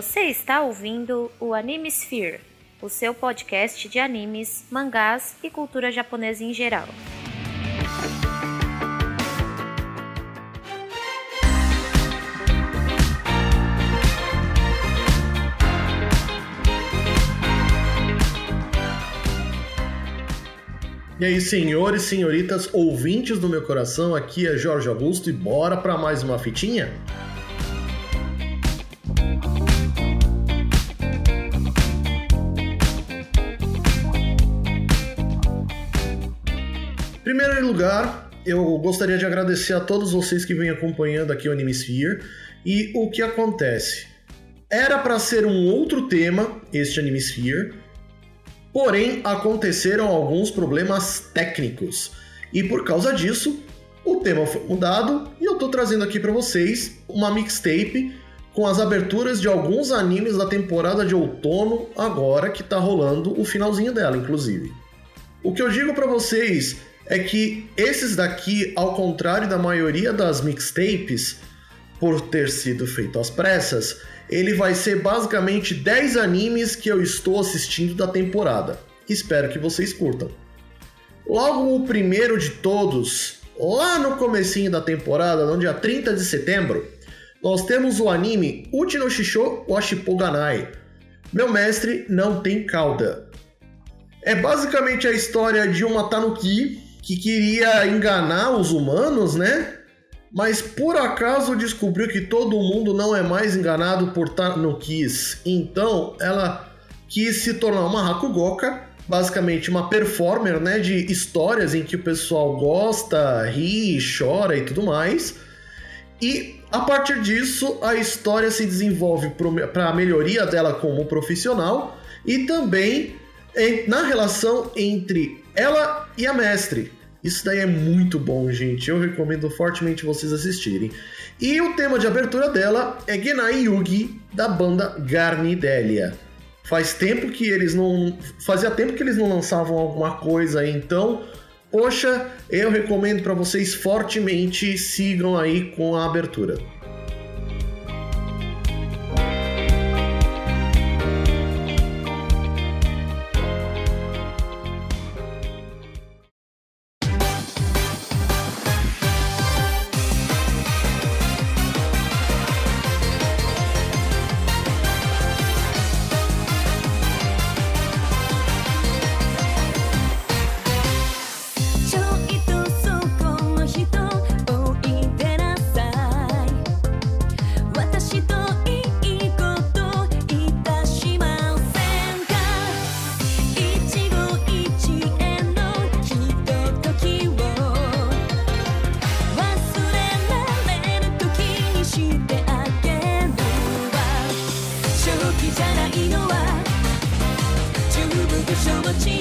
Você está ouvindo o Anime Sphere, o seu podcast de animes, mangás e cultura japonesa em geral. E aí, senhores, senhoritas, ouvintes do meu coração, aqui é Jorge Augusto e bora para mais uma fitinha? Primeiro lugar, eu gostaria de agradecer a todos vocês que vêm acompanhando aqui o Animesphere. E o que acontece? Era para ser um outro tema, este Animesphere, Porém, aconteceram alguns problemas técnicos e por causa disso, o tema foi mudado e eu tô trazendo aqui para vocês uma mixtape com as aberturas de alguns animes da temporada de outono agora que tá rolando o finalzinho dela, inclusive. O que eu digo para vocês é que esses daqui, ao contrário da maioria das mixtapes, por ter sido feito às pressas, ele vai ser basicamente 10 animes que eu estou assistindo da temporada. Espero que vocês curtam. Logo o primeiro de todos, lá no comecinho da temporada, no dia 30 de setembro, nós temos o anime Uchi no Shisho Washipoganai. Meu mestre não tem cauda. É basicamente a história de uma tanuki que queria enganar os humanos, né? mas por acaso descobriu que todo mundo não é mais enganado por Tanukis. Então ela quis se tornar uma Hakugoka, basicamente uma performer né, de histórias em que o pessoal gosta, ri, chora e tudo mais. E a partir disso a história se desenvolve para a melhoria dela como profissional e também na relação entre ela e a mestre. Isso daí é muito bom, gente. Eu recomendo fortemente vocês assistirem. E o tema de abertura dela é Genai Yugi, da banda Garnidelia. Faz tempo que eles não. Fazia tempo que eles não lançavam alguma coisa aí, então. Poxa, eu recomendo para vocês fortemente sigam aí com a abertura. 什么情？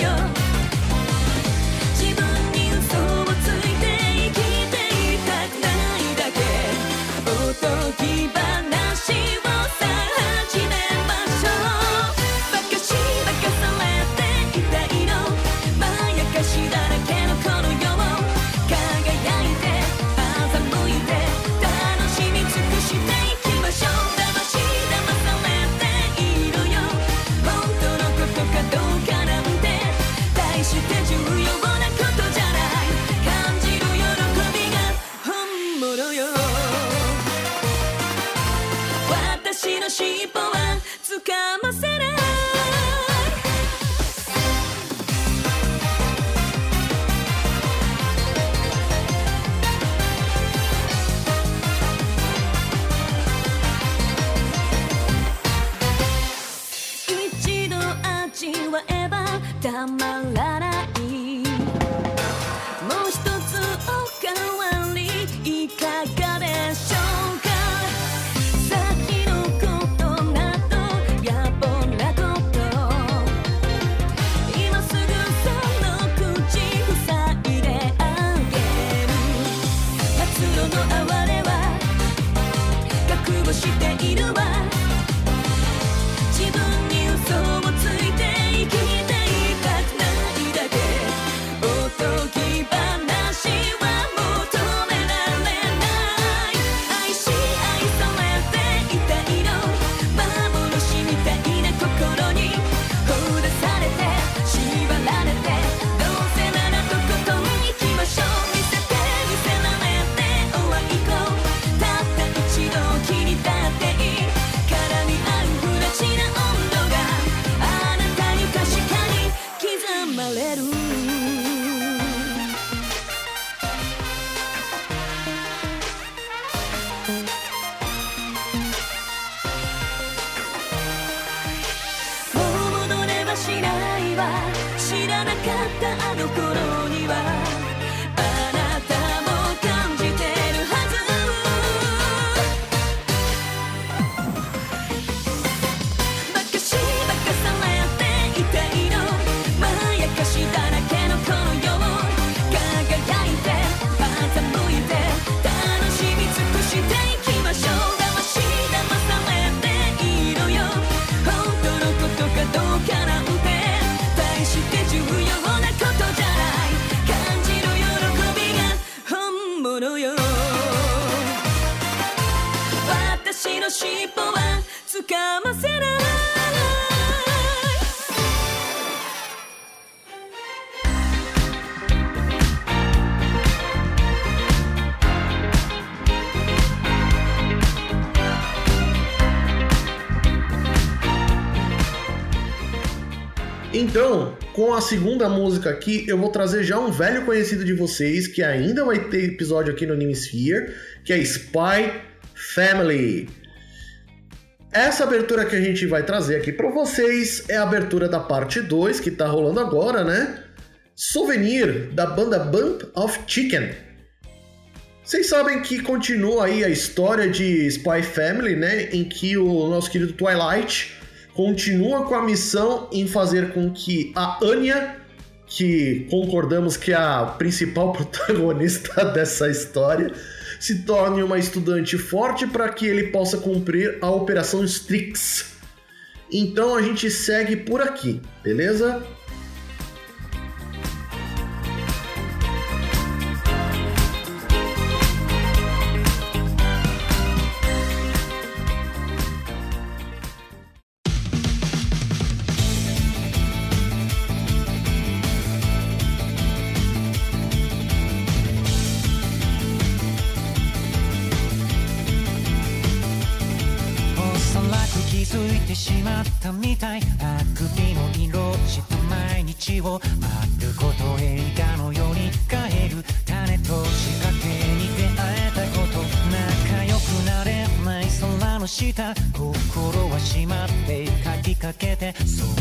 Uma segunda música aqui, eu vou trazer já um velho conhecido de vocês, que ainda vai ter episódio aqui no Anime Sphere, que é Spy Family. Essa abertura que a gente vai trazer aqui para vocês é a abertura da parte 2, que tá rolando agora, né? Souvenir, da banda Bump of Chicken. Vocês sabem que continua aí a história de Spy Family, né? Em que o nosso querido Twilight continua com a missão em fazer com que a Anya, que concordamos que é a principal protagonista dessa história, se torne uma estudante forte para que ele possa cumprir a Operação Strix. Então a gente segue por aqui, beleza? ない。あくびの色した毎日を丸ごと映画のように変える種と仕掛けに出会えたこと。仲良くなれない空の下。心は閉まって書きかけてそう。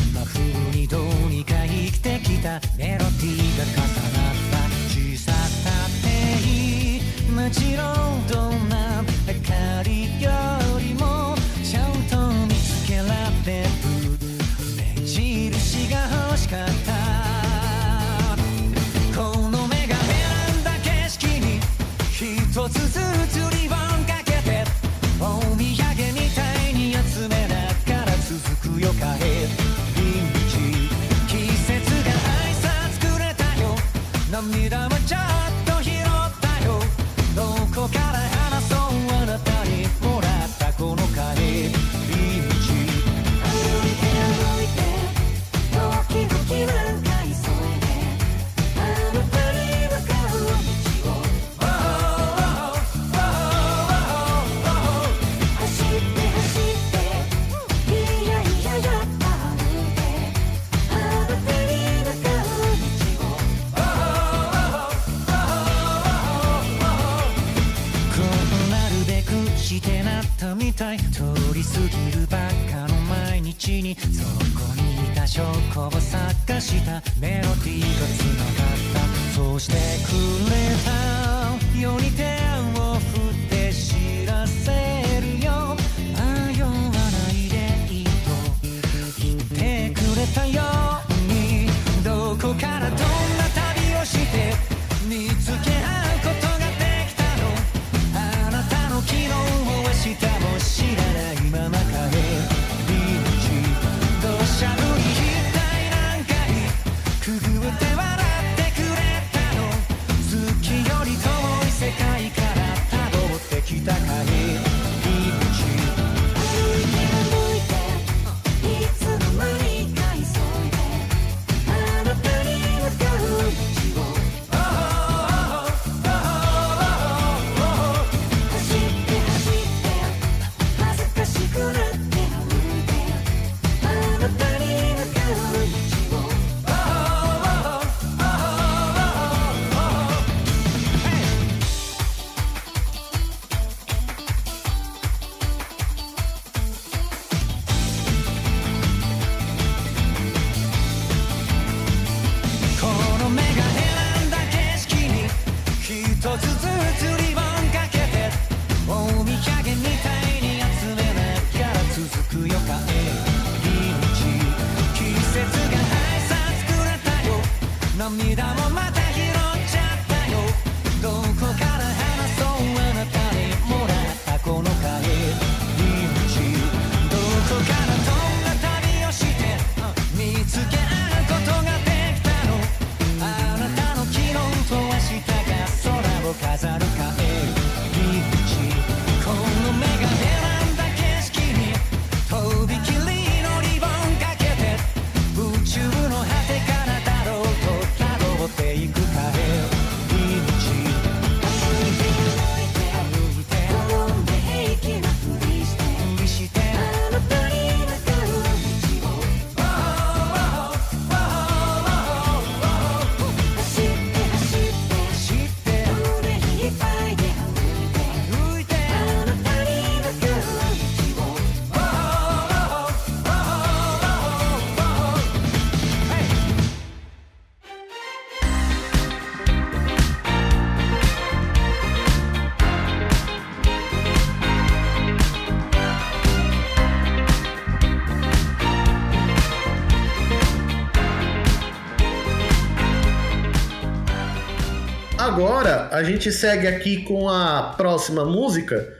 A gente segue aqui com a próxima música,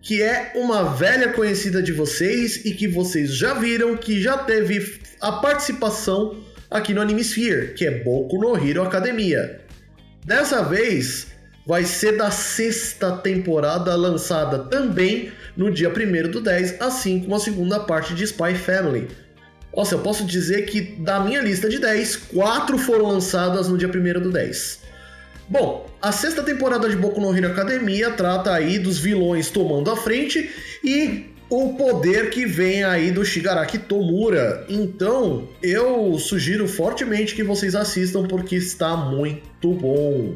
que é uma velha conhecida de vocês e que vocês já viram que já teve a participação aqui no Anime Sphere, que é Boku no Hero Academia. Dessa vez vai ser da sexta temporada lançada também no dia 1 do 10, assim como a segunda parte de Spy Family. Nossa, eu posso dizer que da minha lista de 10, 4 foram lançadas no dia 1 do 10. Bom, a sexta temporada de Boku no Hero Academia trata aí dos vilões tomando a frente e o poder que vem aí do Shigaraki Tomura. Então, eu sugiro fortemente que vocês assistam porque está muito bom.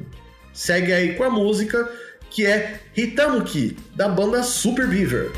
Segue aí com a música que é Hitamuki, da banda Super Beaver.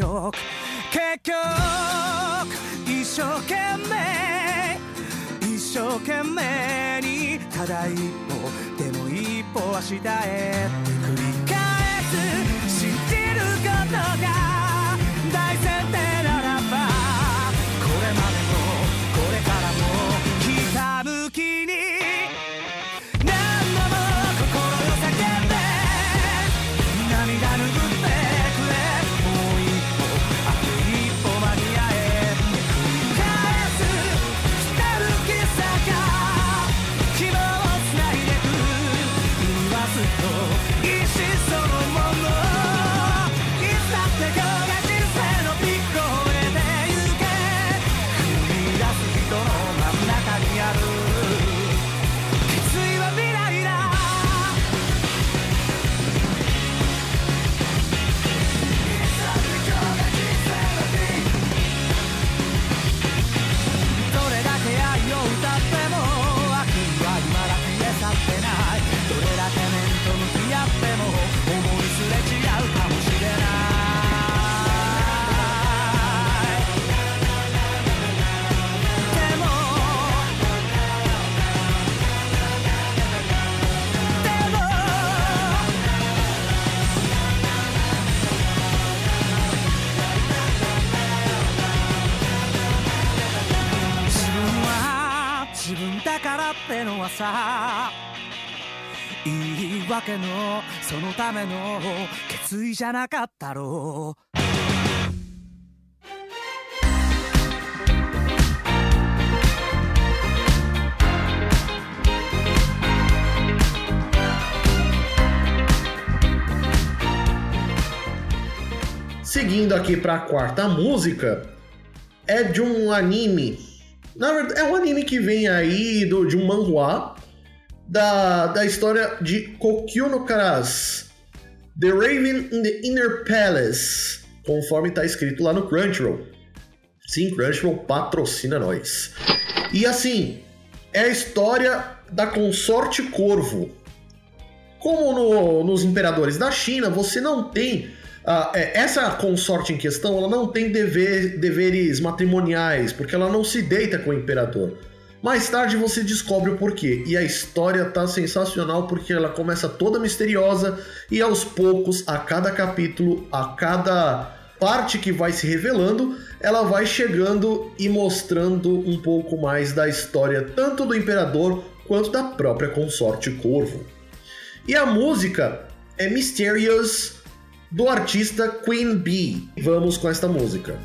局結局一生懸命一生懸命にただ一歩でも一歩は下へ繰り返す。知ってることがれの朝言い訳のそのための決意じゃなかったろう。Seguindo aqui para a quarta música, é de um anime na verdade, é um anime que vem aí do, de um manhwa da, da história de Kokyu no Karas, The Raven in the Inner Palace, conforme está escrito lá no Crunchyroll. Sim, Crunchyroll patrocina nós. E assim, é a história da consorte Corvo. Como no- nos imperadores da China, você não tem. Ah, é, essa consorte em questão, ela não tem dever- deveres matrimoniais, porque ela não se deita com o imperador. Mais tarde você descobre o porquê. E a história tá sensacional porque ela começa toda misteriosa e aos poucos, a cada capítulo, a cada parte que vai se revelando, ela vai chegando e mostrando um pouco mais da história tanto do imperador quanto da própria consorte Corvo. E a música é Mysterious do artista Queen Bee. Vamos com esta música.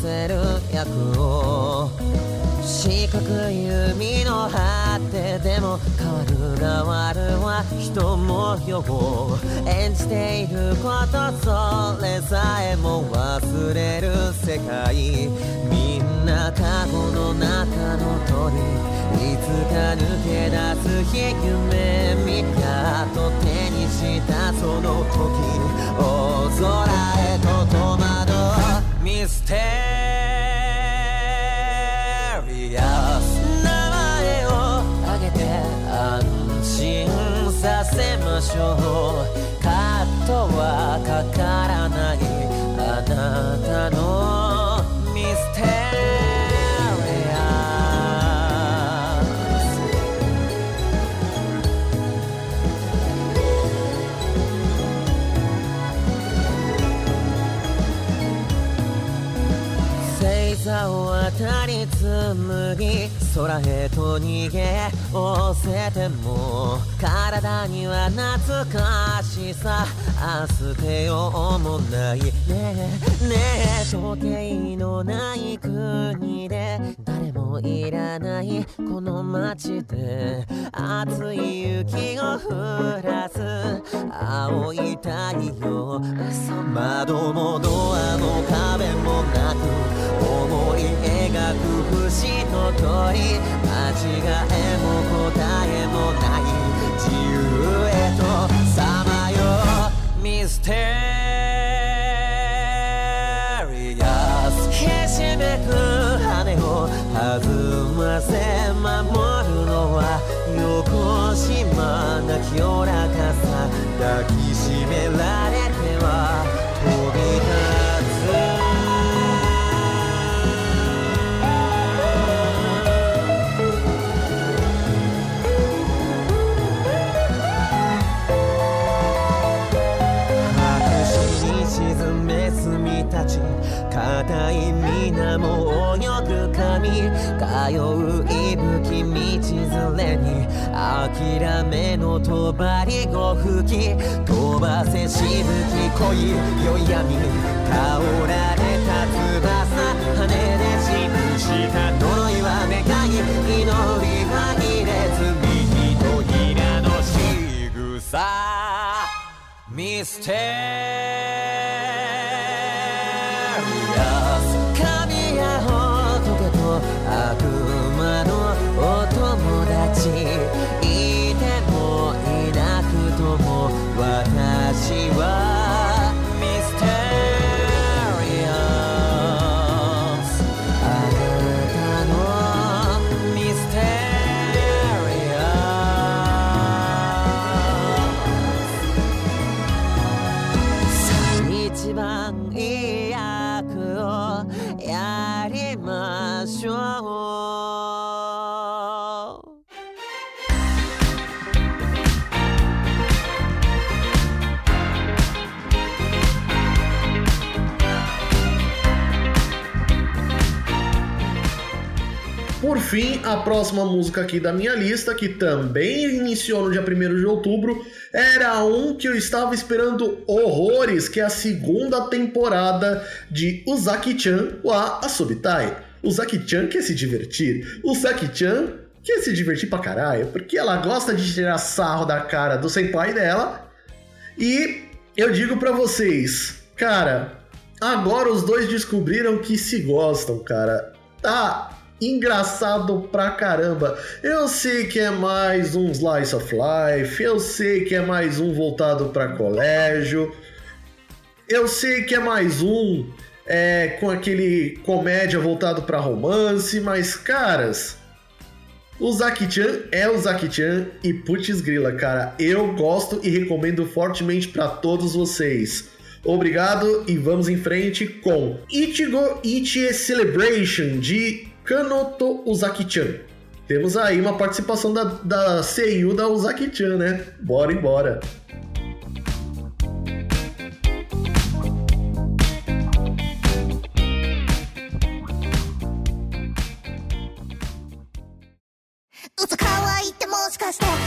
せる役を四角い海の果てでも変わる変わるは人模様演じていることそれさえも忘れる世界みんな過去の中の鳥いつか抜け出す日夢見たと手にしたその時大空へと戸惑うミステリーしょうカットはかからないあなたのミステリアス星座を渡り紡ぎ空へと逃げおせても体には懐かしさ。明日てようもないね。えねえ。時計のない国で。誰もいらない。この街で。熱い雪を降らす。青い太陽。窓もドアも壁もなく。思い描く節の通り間違えも答えミステリアス。ひしめく羽を弾ませ守るのは横島な清らかさ。抱きしめられ硬い水も泳ぐ髪通う息吹道連れに諦めの帳ご吹き飛ばせしぶき恋よ闇倒られた翼羽で記した呪いは願い祈りは入れず右と平の仕草ミステリア fim, a próxima música aqui da minha lista, que também iniciou no dia 1 de outubro, era um que eu estava esperando horrores, que é a segunda temporada de Uzaki-chan wa Asobitai. Uzaki-chan quer se divertir, Uzaki-chan quer se divertir pra caralho, porque ela gosta de tirar sarro da cara do senpai dela. E eu digo pra vocês, cara, agora os dois descobriram que se gostam, cara. Tá engraçado pra caramba. Eu sei que é mais um slice of life, eu sei que é mais um voltado pra colégio, eu sei que é mais um é, com aquele comédia voltado pra romance, mas caras. O Zaki-chan é o Zaki-chan e putz grila, cara, eu gosto e recomendo fortemente pra todos vocês. Obrigado e vamos em frente com Ichigo Ichie Celebration de Kanoto Uzaki-chan. Temos aí uma participação da, da Seiyu da Uzaki-chan, né? Bora embora. 嘘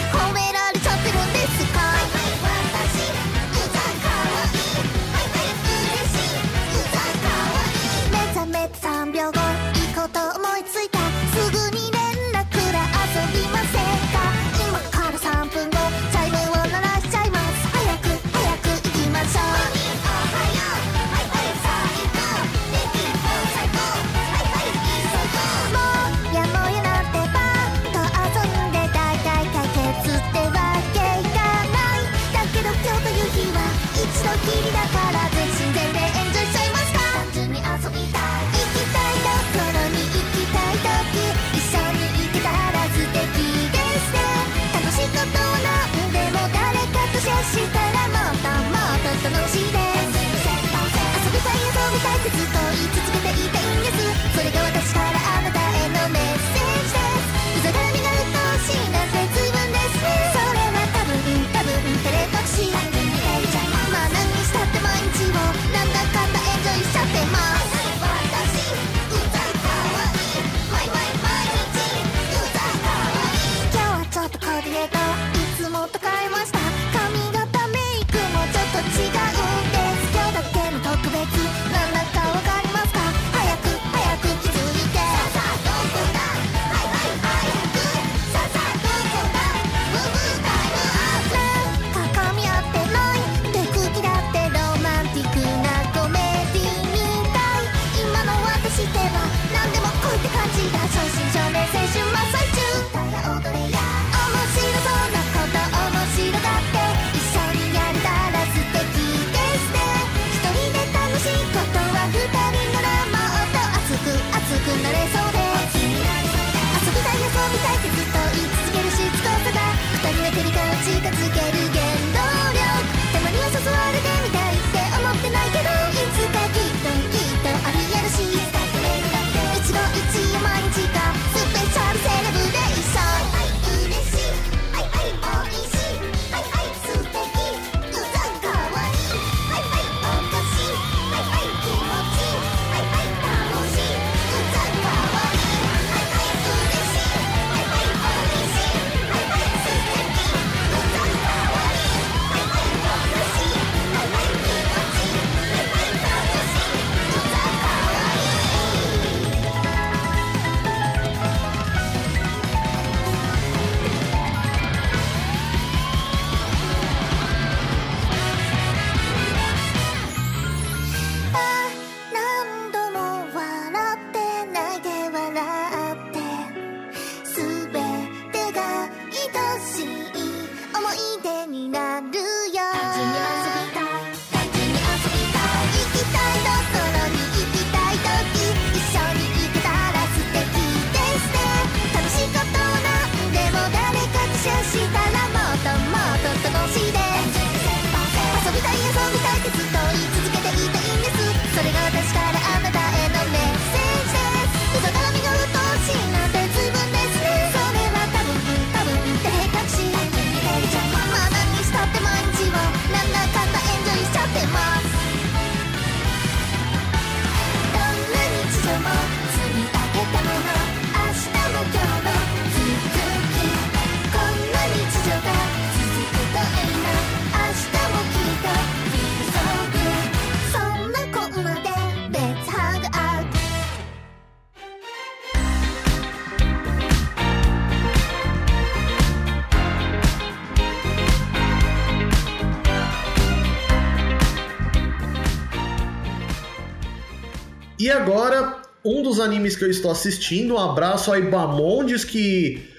agora, um dos animes que eu estou assistindo, um abraço a Ibamondes que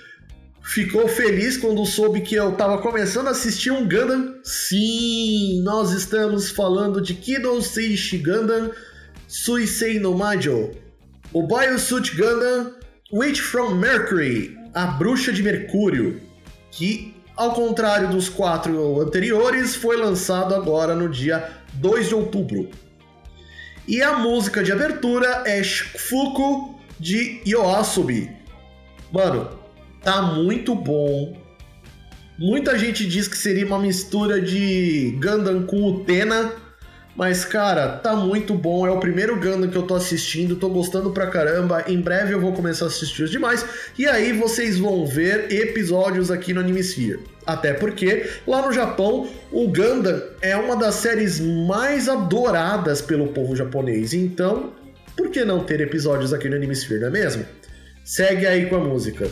ficou feliz quando soube que eu estava começando a assistir um Gundam. Sim, nós estamos falando de Kido Seishi Gundam Suisei no Majo, o Biosuit Gundam Witch from Mercury, a Bruxa de Mercúrio, que, ao contrário dos quatro anteriores, foi lançado agora no dia 2 de outubro. E a música de abertura é Fuku de Yoasobi. Mano, tá muito bom. Muita gente diz que seria uma mistura de Gundam com Utena, mas cara, tá muito bom. É o primeiro Gundam que eu tô assistindo, tô gostando pra caramba. Em breve eu vou começar a assistir os demais e aí vocês vão ver episódios aqui no Animesphere. Até porque lá no Japão, o Gundam é uma das séries mais adoradas pelo povo japonês. Então, por que não ter episódios aqui no Animesphere, não é mesmo? Segue aí com a música.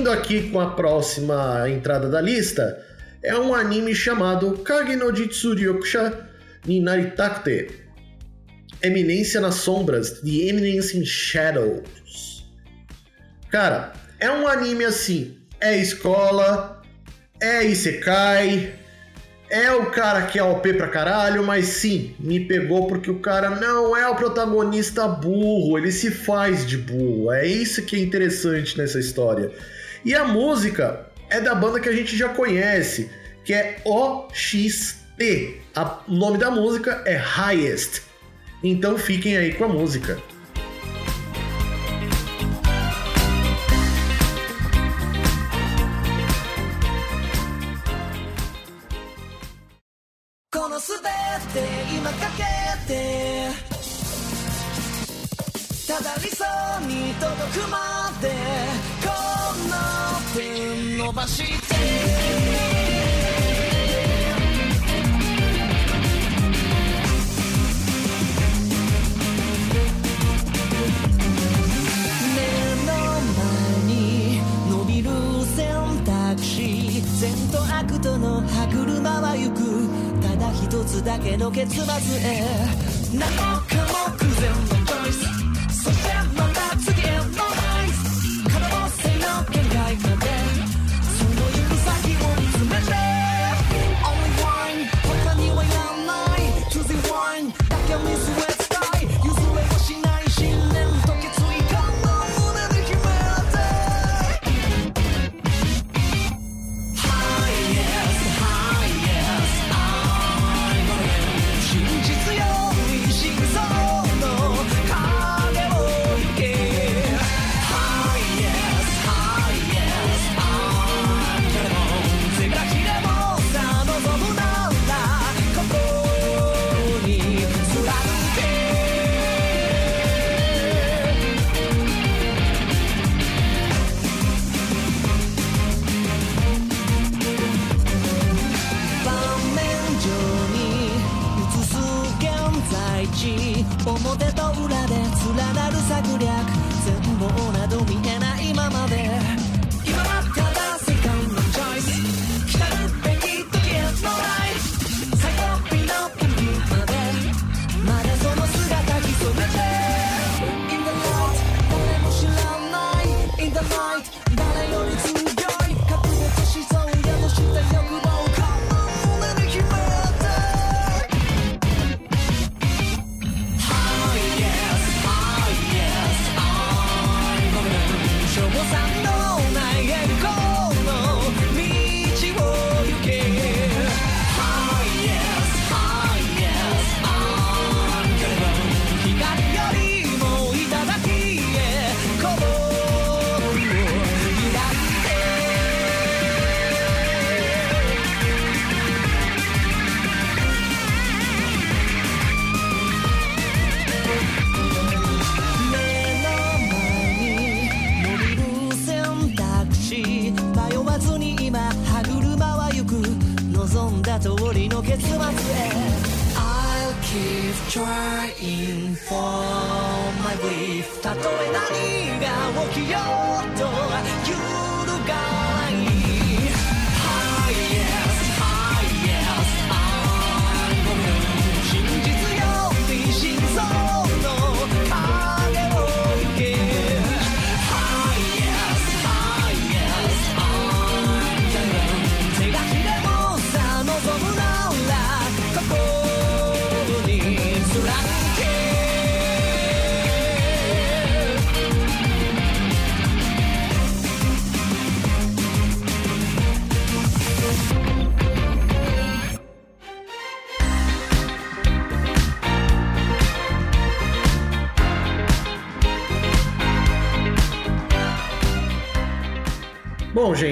Seguindo aqui com a próxima entrada da lista, é um anime chamado Kage no Jitsuryokusha ni Naritakute. Eminência nas Sombras, The Eminence in Shadows. Cara, é um anime assim, é escola, é Isekai, é o cara que é OP pra caralho, mas sim, me pegou porque o cara não é o protagonista burro, ele se faz de burro. É isso que é interessante nessa história. E a música é da banda que a gente já conhece, que é OXT. O nome da música é Highest. Então fiquem aí com a música. 歯車は行く。ただ一つだけの結末へ。何か目前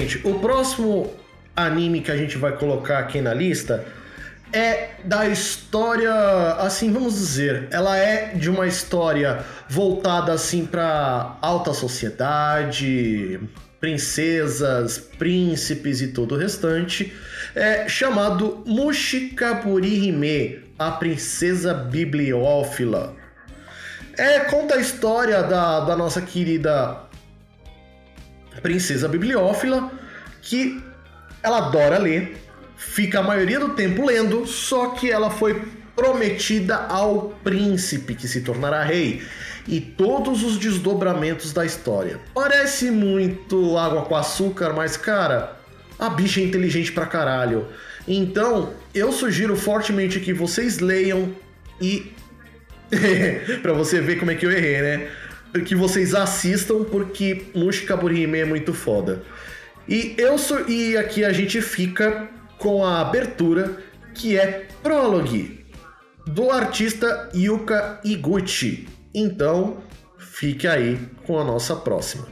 Gente, o próximo anime que a gente vai colocar aqui na lista é da história, assim vamos dizer, ela é de uma história voltada assim para alta sociedade, princesas, príncipes e todo o restante, é chamado Mushikaburi Hime, a princesa bibliófila. É conta a história da, da nossa querida princesa bibliófila que ela adora ler, fica a maioria do tempo lendo, só que ela foi prometida ao príncipe que se tornará rei e todos os desdobramentos da história. Parece muito água com açúcar, mas cara, a bicha é inteligente pra caralho. Então, eu sugiro fortemente que vocês leiam e para você ver como é que eu errei, né? Que vocês assistam porque Mushikaburi Hime é muito foda. E eu sou e aqui a gente fica com a abertura que é Prologue do artista Yuka Iguchi. Então, fique aí com a nossa próxima.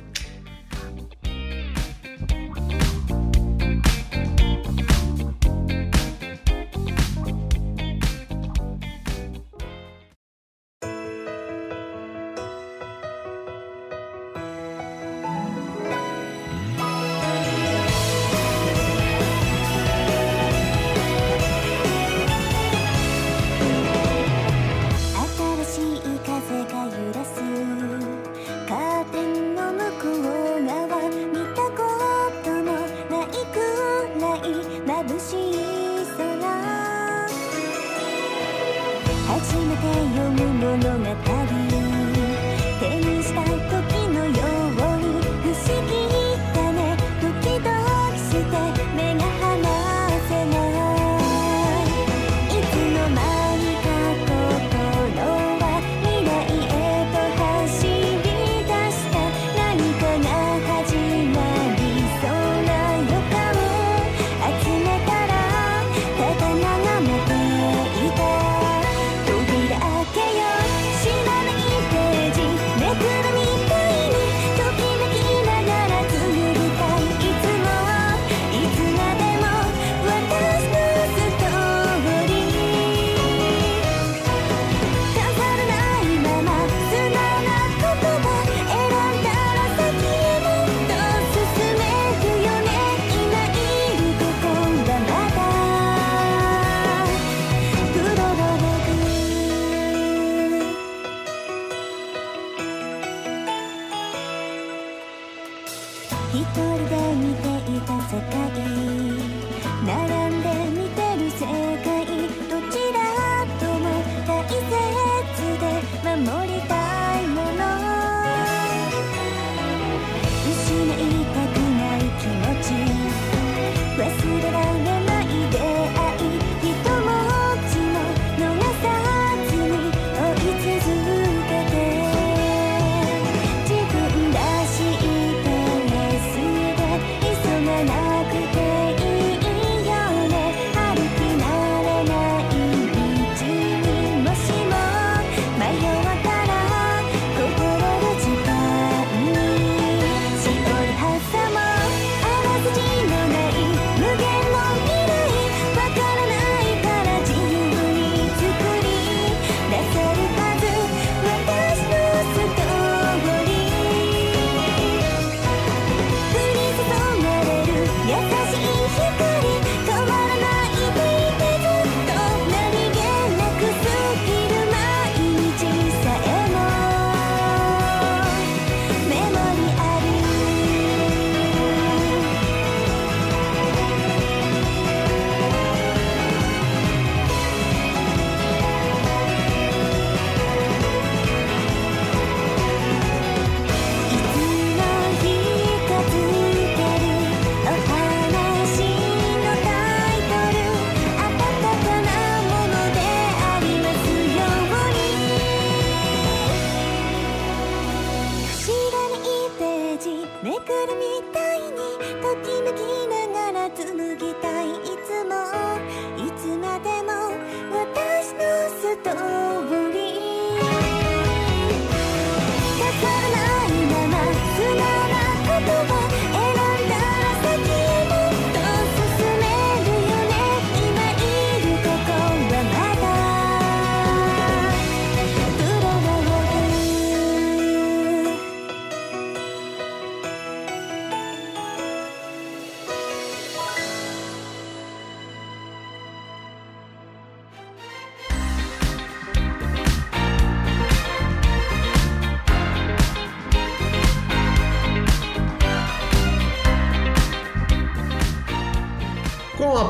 眩しい空。初めて読む物語。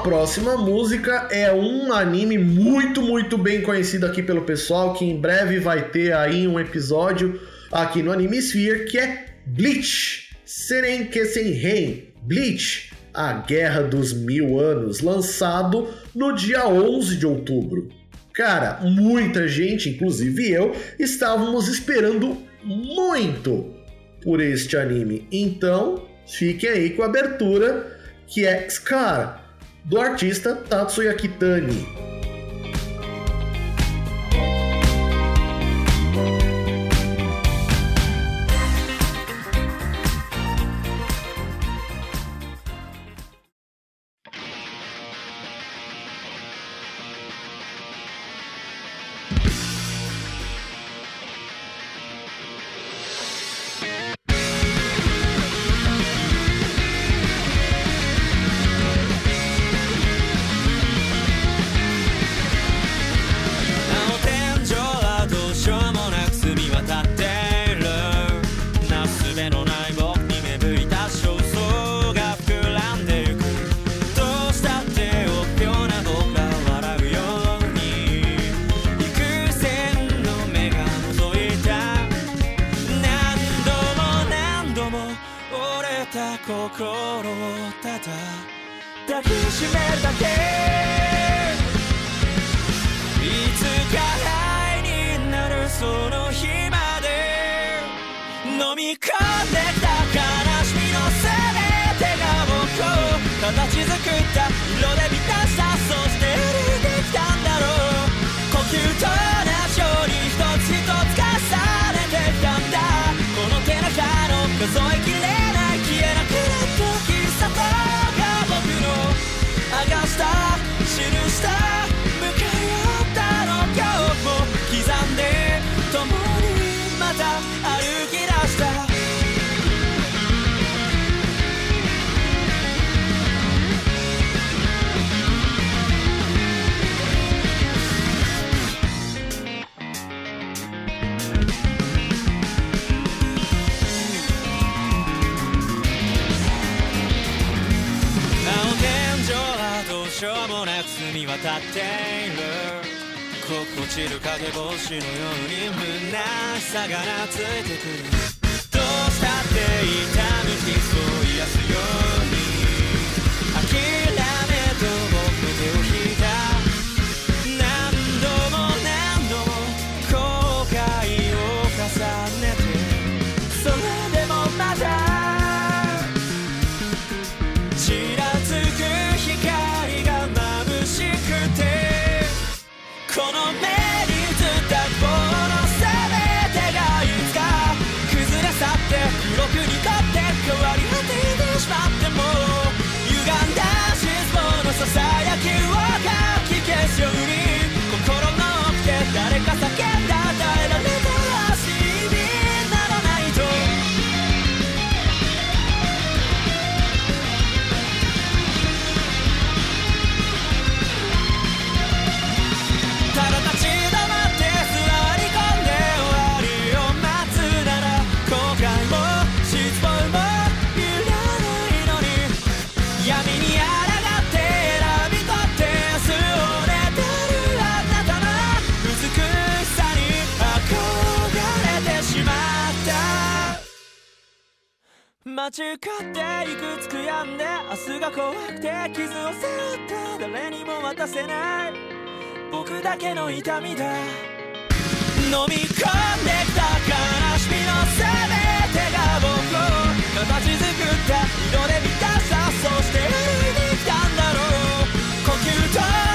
Próxima música é um anime muito, muito bem conhecido aqui pelo pessoal, que em breve vai ter aí um episódio aqui no Anime Sphere, que é Bleach. Seren Kesenrei. Bleach, a Guerra dos Mil Anos, lançado no dia 11 de outubro. Cara, muita gente, inclusive eu, estávamos esperando muito por este anime. Então, fiquem aí com a abertura, que é Scar, do artista Tatsuya Kitani. 心をただ抱きしめるだけ。いつか灰になるその日まで。飲み込んでた悲しみの全てが僕を形作った。色で満たした。そして歩いてきたんだろう。呼吸と 明かした記した っている。心地る影星のように胸さが懐いてくるどうしたって痛むひそう癒すよ間違っていくつ悔やんで明日が怖くて傷を背負った誰にも渡せない。僕だけの痛みだ。飲み込んできた悲しみの全てが僕を形作った色で満たしたそして歩いてきたんだろう。呼吸と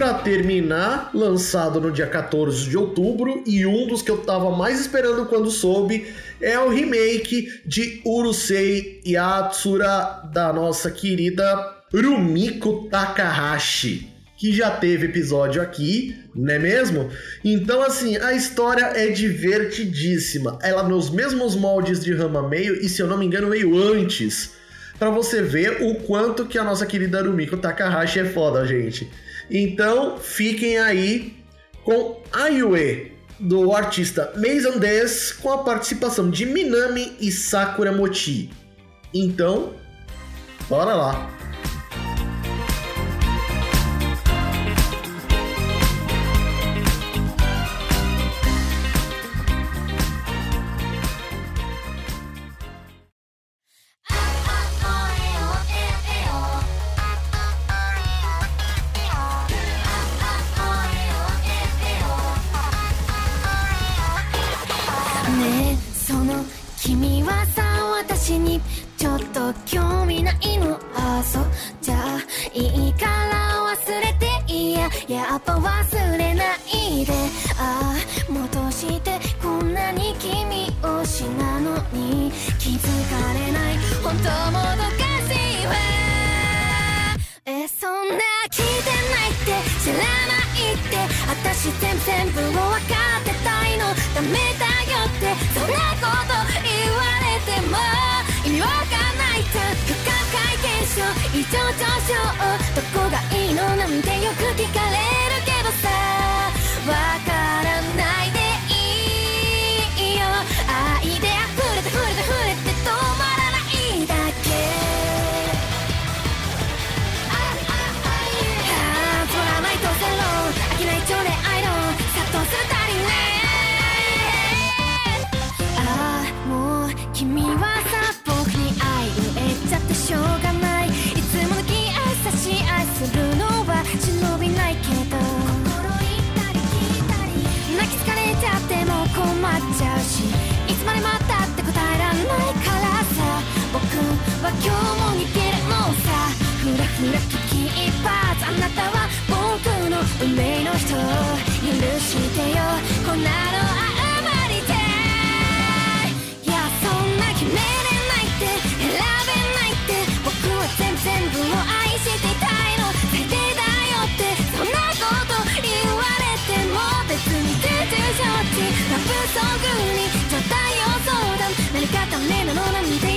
pra terminar, lançado no dia 14 de outubro, e um dos que eu tava mais esperando quando soube é o remake de Urusei Yatsura da nossa querida Rumiko Takahashi. Que já teve episódio aqui, não é mesmo? Então, assim, a história é divertidíssima. Ela nos mesmos moldes de Rama Meio, e se eu não me engano, veio antes para você ver o quanto que a nossa querida Rumiko Takahashi é foda, gente. Então, fiquem aí com Ayue, do artista Mason Des, com a participação de Minami e Sakura Mochi. Então, bora lá. いいから忘れていいや。やっぱ忘れないで。ああ戻してこんなに君推しなのに。気づかれない。本当もどかしいわ。えそんな聞いてないって。知らないって。私全部全部を分かってたいの。ダメだよって。そんなこと言われても。意味わないじゃん異常上昇どこがいいの？なんてよく聞かれる。は今日も逃げるのさ。ふらふら危機一髪。あなたは僕の運命の人。許してよ。こんなの謝りて。いやそんな決めれないって。選べないって。僕は全部全部を愛していたいの。最低だよって。そんなこと言われても別に全然承知。ラブソングにちょっとよ相談何かためなのなんて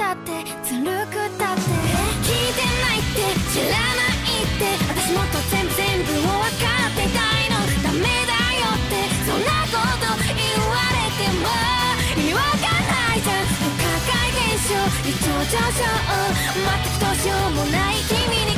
だってずるくだって。聞いてないって知らないって。私もっと全部全部を分かってたいの。ダメだよって。そんなこと言われても意味わかんないじゃん。不可解現象異常上昇。全くどうしようもない。君に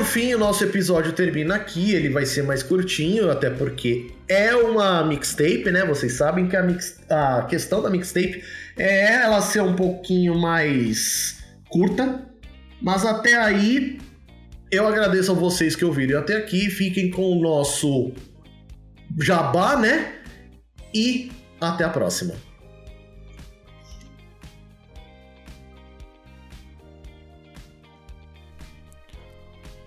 Por fim, o nosso episódio termina aqui. Ele vai ser mais curtinho, até porque é uma mixtape, né? Vocês sabem que a, mix- a questão da mixtape é ela ser um pouquinho mais curta, mas até aí Eu agradeço a vocês que ouviram até aqui. Fiquem com o nosso jabá, né? E até a próxima.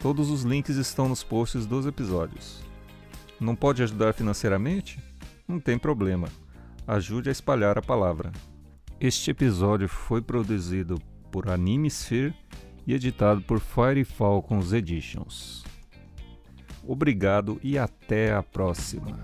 Todos os links estão nos posts dos episódios. Não pode ajudar financeiramente? Não tem problema. Ajude a espalhar a palavra. Este episódio foi produzido por Animesphere e editado por Fire Falcons Editions. Obrigado e até a próxima.